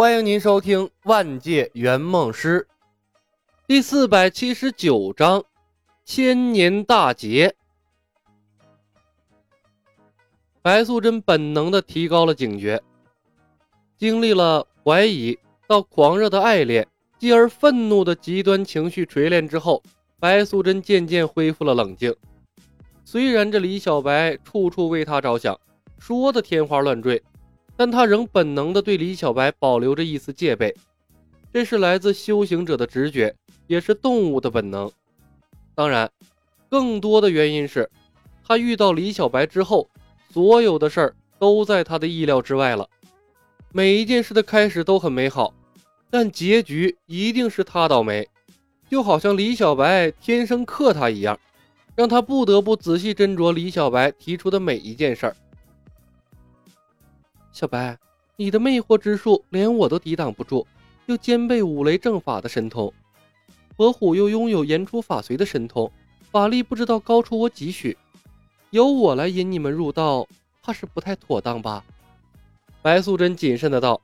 欢迎您收听《万界圆梦师》第四百七十九章《千年大劫》。白素贞本能的提高了警觉，经历了怀疑到狂热的爱恋，继而愤怒的极端情绪锤炼之后，白素贞渐渐恢复了冷静。虽然这李小白处处为她着想，说的天花乱坠。但他仍本能地对李小白保留着一丝戒备，这是来自修行者的直觉，也是动物的本能。当然，更多的原因是，他遇到李小白之后，所有的事儿都在他的意料之外了。每一件事的开始都很美好，但结局一定是他倒霉，就好像李小白天生克他一样，让他不得不仔细斟酌李小白提出的每一件事儿。小白，你的魅惑之术连我都抵挡不住，又兼备五雷正法的神通，伯虎又拥有言出法随的神通，法力不知道高出我几许，由我来引你们入道，怕是不太妥当吧？白素贞谨慎的道：“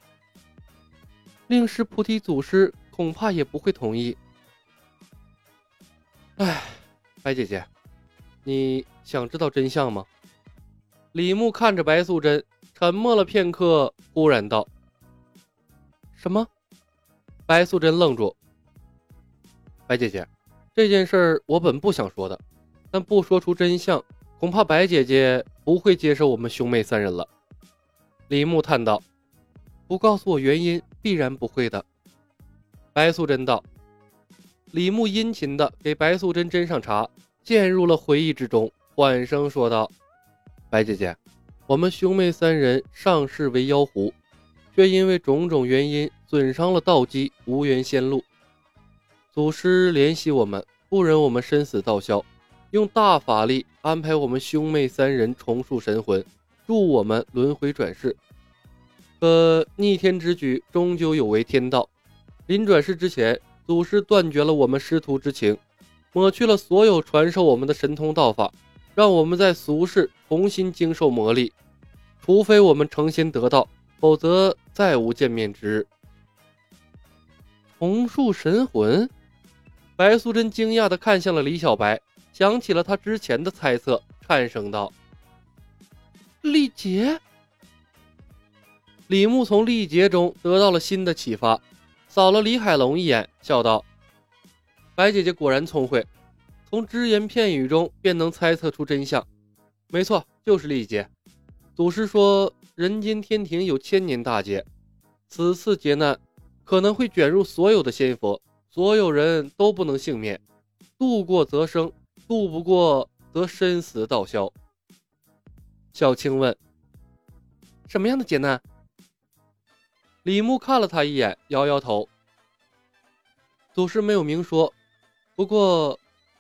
令师菩提祖师恐怕也不会同意。”哎，白姐姐，你想知道真相吗？李牧看着白素贞。沉默了片刻，忽然道：“什么？”白素贞愣住。白姐姐，这件事我本不想说的，但不说出真相，恐怕白姐姐不会接受我们兄妹三人了。李牧叹道：“不告诉我原因，必然不会的。”白素贞道：“李牧殷勤的给白素贞斟上茶，陷入了回忆之中，缓声说道：‘白姐姐。’”我们兄妹三人上世为妖狐，却因为种种原因损伤了道基，无缘仙路。祖师怜惜我们，不忍我们身死道消，用大法力安排我们兄妹三人重塑神魂，助我们轮回转世。可逆天之举终究有违天道。临转世之前，祖师断绝了我们师徒之情，抹去了所有传授我们的神通道法。让我们在俗世重新经受磨砺，除非我们诚心得道，否则再无见面之日。重塑神魂，白素贞惊讶地看向了李小白，想起了他之前的猜测，颤声道：“历劫。”李牧从历劫中得到了新的启发，扫了李海龙一眼，笑道：“白姐姐果然聪慧。”从只言片语中便能猜测出真相，没错，就是历劫。祖师说，人间天庭有千年大劫，此次劫难可能会卷入所有的仙佛，所有人都不能幸免。渡过则生，渡不过则身死道消。小青问：“什么样的劫难？”李牧看了他一眼，摇摇头。祖师没有明说，不过。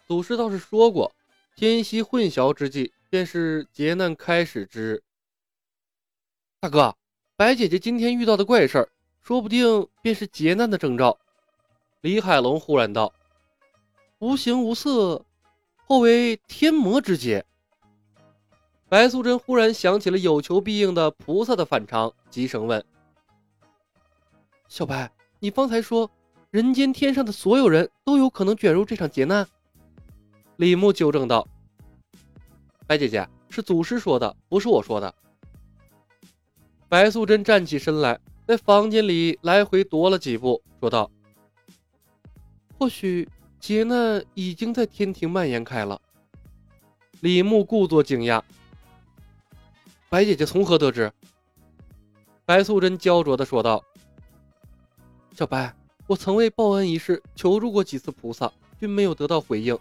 祖师倒是说过，天夕混淆之际，便是劫难开始之日。大哥，白姐姐今天遇到的怪事儿，说不定便是劫难的征兆。李海龙忽然道：“无形无色，或为天魔之劫。”白素贞忽然想起了有求必应的菩萨的反常，急声问：“小白，你方才说，人间天上的所有人都有可能卷入这场劫难？”李牧纠正道：“白姐姐是祖师说的，不是我说的。”白素贞站起身来，在房间里来回踱了几步，说道：“或许劫难已经在天庭蔓延开了。”李牧故作惊讶：“白姐姐从何得知？”白素贞焦灼的说道：“小白，我曾为报恩一事求助过几次菩萨，均没有得到回应。”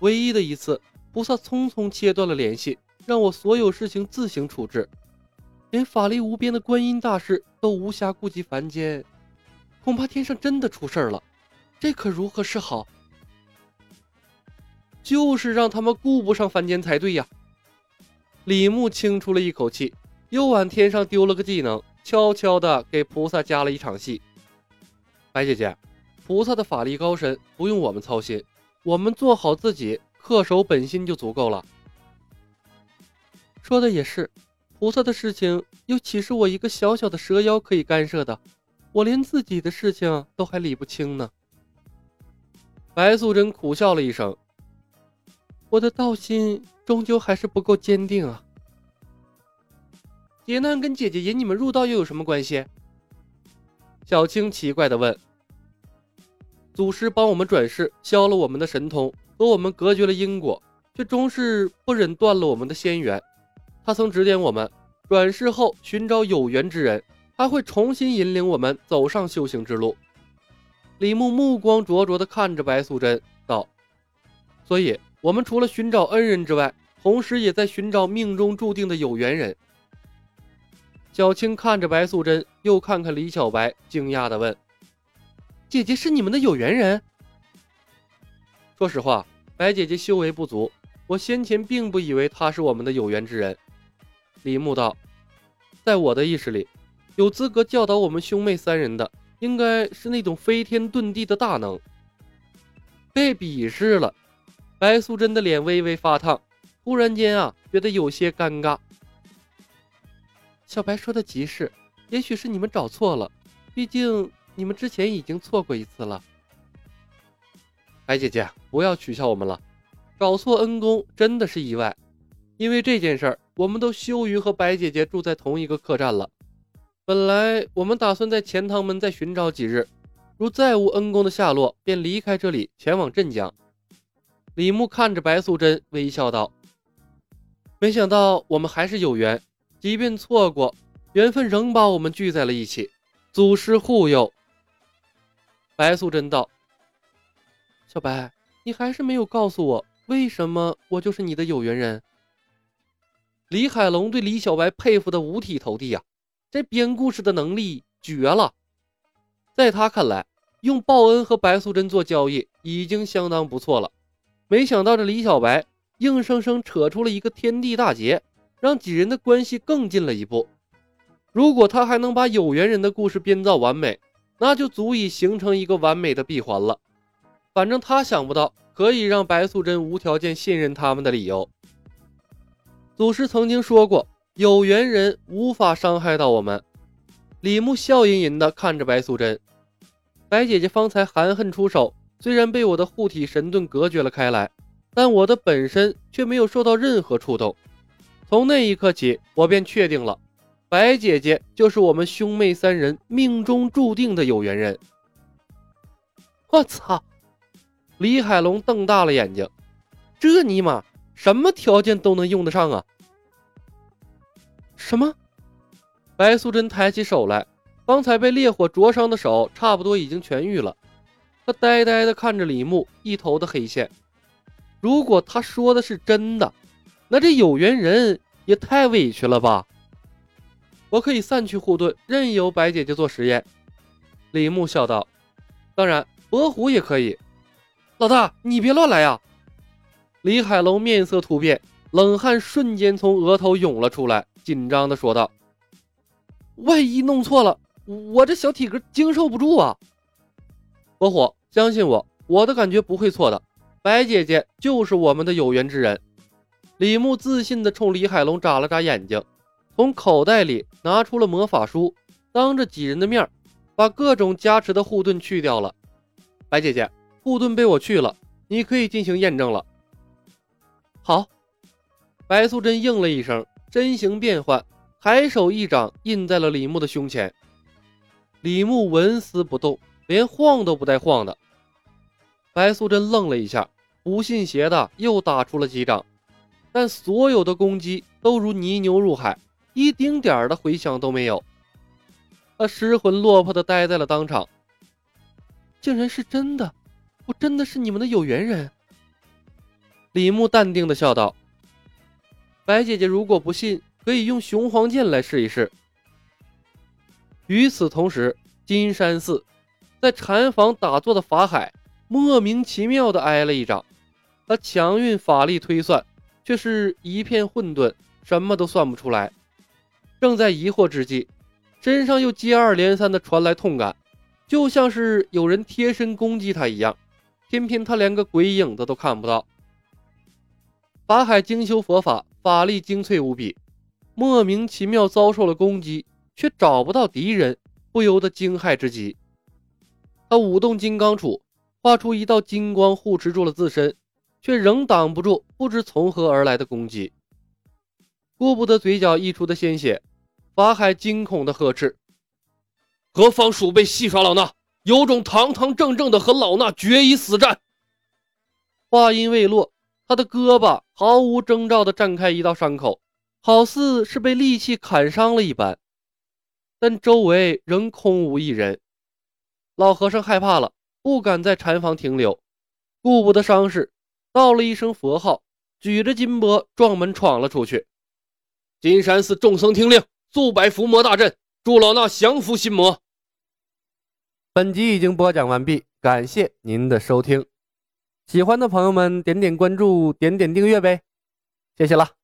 唯一的一次，菩萨匆匆切断了联系，让我所有事情自行处置，连法力无边的观音大士都无暇顾及凡间，恐怕天上真的出事儿了，这可如何是好？就是让他们顾不上凡间才对呀！李牧轻出了一口气，又往天上丢了个技能，悄悄的给菩萨加了一场戏。白姐姐，菩萨的法力高深，不用我们操心。我们做好自己，恪守本心就足够了。说的也是，菩萨的事情又岂是我一个小小的蛇妖可以干涉的？我连自己的事情都还理不清呢。白素贞苦笑了一声：“我的道心终究还是不够坚定啊。”劫难跟姐姐引你们入道又有什么关系？小青奇怪的问。祖师帮我们转世，消了我们的神通，和我们隔绝了因果，却终是不忍断了我们的仙缘。他曾指点我们，转世后寻找有缘之人，他会重新引领我们走上修行之路。李牧目光灼灼地看着白素贞，道：“所以，我们除了寻找恩人之外，同时也在寻找命中注定的有缘人。”小青看着白素贞，又看看李小白，惊讶地问。姐姐是你们的有缘人。说实话，白姐姐修为不足，我先前并不以为她是我们的有缘之人。李牧道，在我的意识里，有资格教导我们兄妹三人的，应该是那种飞天遁地的大能。被鄙视了，白素贞的脸微微发烫，突然间啊，觉得有些尴尬。小白说的极是，也许是你们找错了，毕竟。你们之前已经错过一次了，白姐姐，不要取笑我们了。找错恩公真的是意外，因为这件事儿，我们都羞于和白姐姐住在同一个客栈了。本来我们打算在钱塘门再寻找几日，如再无恩公的下落，便离开这里前往镇江。李牧看着白素贞，微笑道：“没想到我们还是有缘，即便错过，缘分仍把我们聚在了一起。祖师护佑。”白素贞道：“小白，你还是没有告诉我，为什么我就是你的有缘人？”李海龙对李小白佩服的五体投地呀，这编故事的能力绝了。在他看来，用报恩和白素贞做交易已经相当不错了。没想到这李小白硬生生扯出了一个天地大劫，让几人的关系更近了一步。如果他还能把有缘人的故事编造完美，那就足以形成一个完美的闭环了。反正他想不到可以让白素贞无条件信任他们的理由。祖师曾经说过，有缘人无法伤害到我们。李牧笑吟吟地看着白素贞，白姐姐方才含恨出手，虽然被我的护体神盾隔绝了开来，但我的本身却没有受到任何触动。从那一刻起，我便确定了。白姐姐就是我们兄妹三人命中注定的有缘人。我操！李海龙瞪大了眼睛，这尼玛什么条件都能用得上啊？什么？白素贞抬起手来，刚才被烈火灼伤的手差不多已经痊愈了。她呆呆地看着李牧，一头的黑线。如果他说的是真的，那这有缘人也太委屈了吧？我可以散去护盾，任由白姐姐做实验。李牧笑道：“当然，伯虎也可以。”老大，你别乱来呀！李海龙面色突变，冷汗瞬间从额头涌了出来，紧张的说道：“万一弄错了，我这小体格经受不住啊！”伯虎，相信我，我的感觉不会错的。白姐姐就是我们的有缘之人。李牧自信的冲李海龙眨了眨眼睛。从口袋里拿出了魔法书，当着几人的面把各种加持的护盾去掉了。白姐姐，护盾被我去了，你可以进行验证了。好，白素贞应了一声，身形变换，抬手一掌印在了李牧的胸前。李牧纹丝不动，连晃都不带晃的。白素贞愣了一下，不信邪的又打出了几掌，但所有的攻击都如泥牛入海。一丁点儿的回响都没有，他失魂落魄的呆在了当场。竟然是真的，我真的是你们的有缘人。李牧淡定的笑道：“白姐姐，如果不信，可以用雄黄剑来试一试。”与此同时，金山寺在禅房打坐的法海莫名其妙的挨了一掌，他强运法力推算，却是一片混沌，什么都算不出来。正在疑惑之际，身上又接二连三的传来痛感，就像是有人贴身攻击他一样。偏偏他连个鬼影子都看不到。法海精修佛法，法力精粹无比，莫名其妙遭受了攻击，却找不到敌人，不由得惊骇之极。他舞动金刚杵，画出一道金光护持住了自身，却仍挡不住不知从何而来的攻击。顾不得嘴角溢出的鲜血，法海惊恐的呵斥：“何方鼠辈戏耍老衲？有种堂堂正正的和老衲决一死战！”话音未落，他的胳膊毫无征兆地绽开一道伤口，好似是被利器砍伤了一般，但周围仍空无一人。老和尚害怕了，不敢在禅房停留，顾不得伤势，道了一声佛号，举着金钵撞门闯了出去。金山寺众僧听令，速摆伏魔大阵，助老衲降服心魔。本集已经播讲完毕，感谢您的收听。喜欢的朋友们，点点关注，点点订阅呗，谢谢了。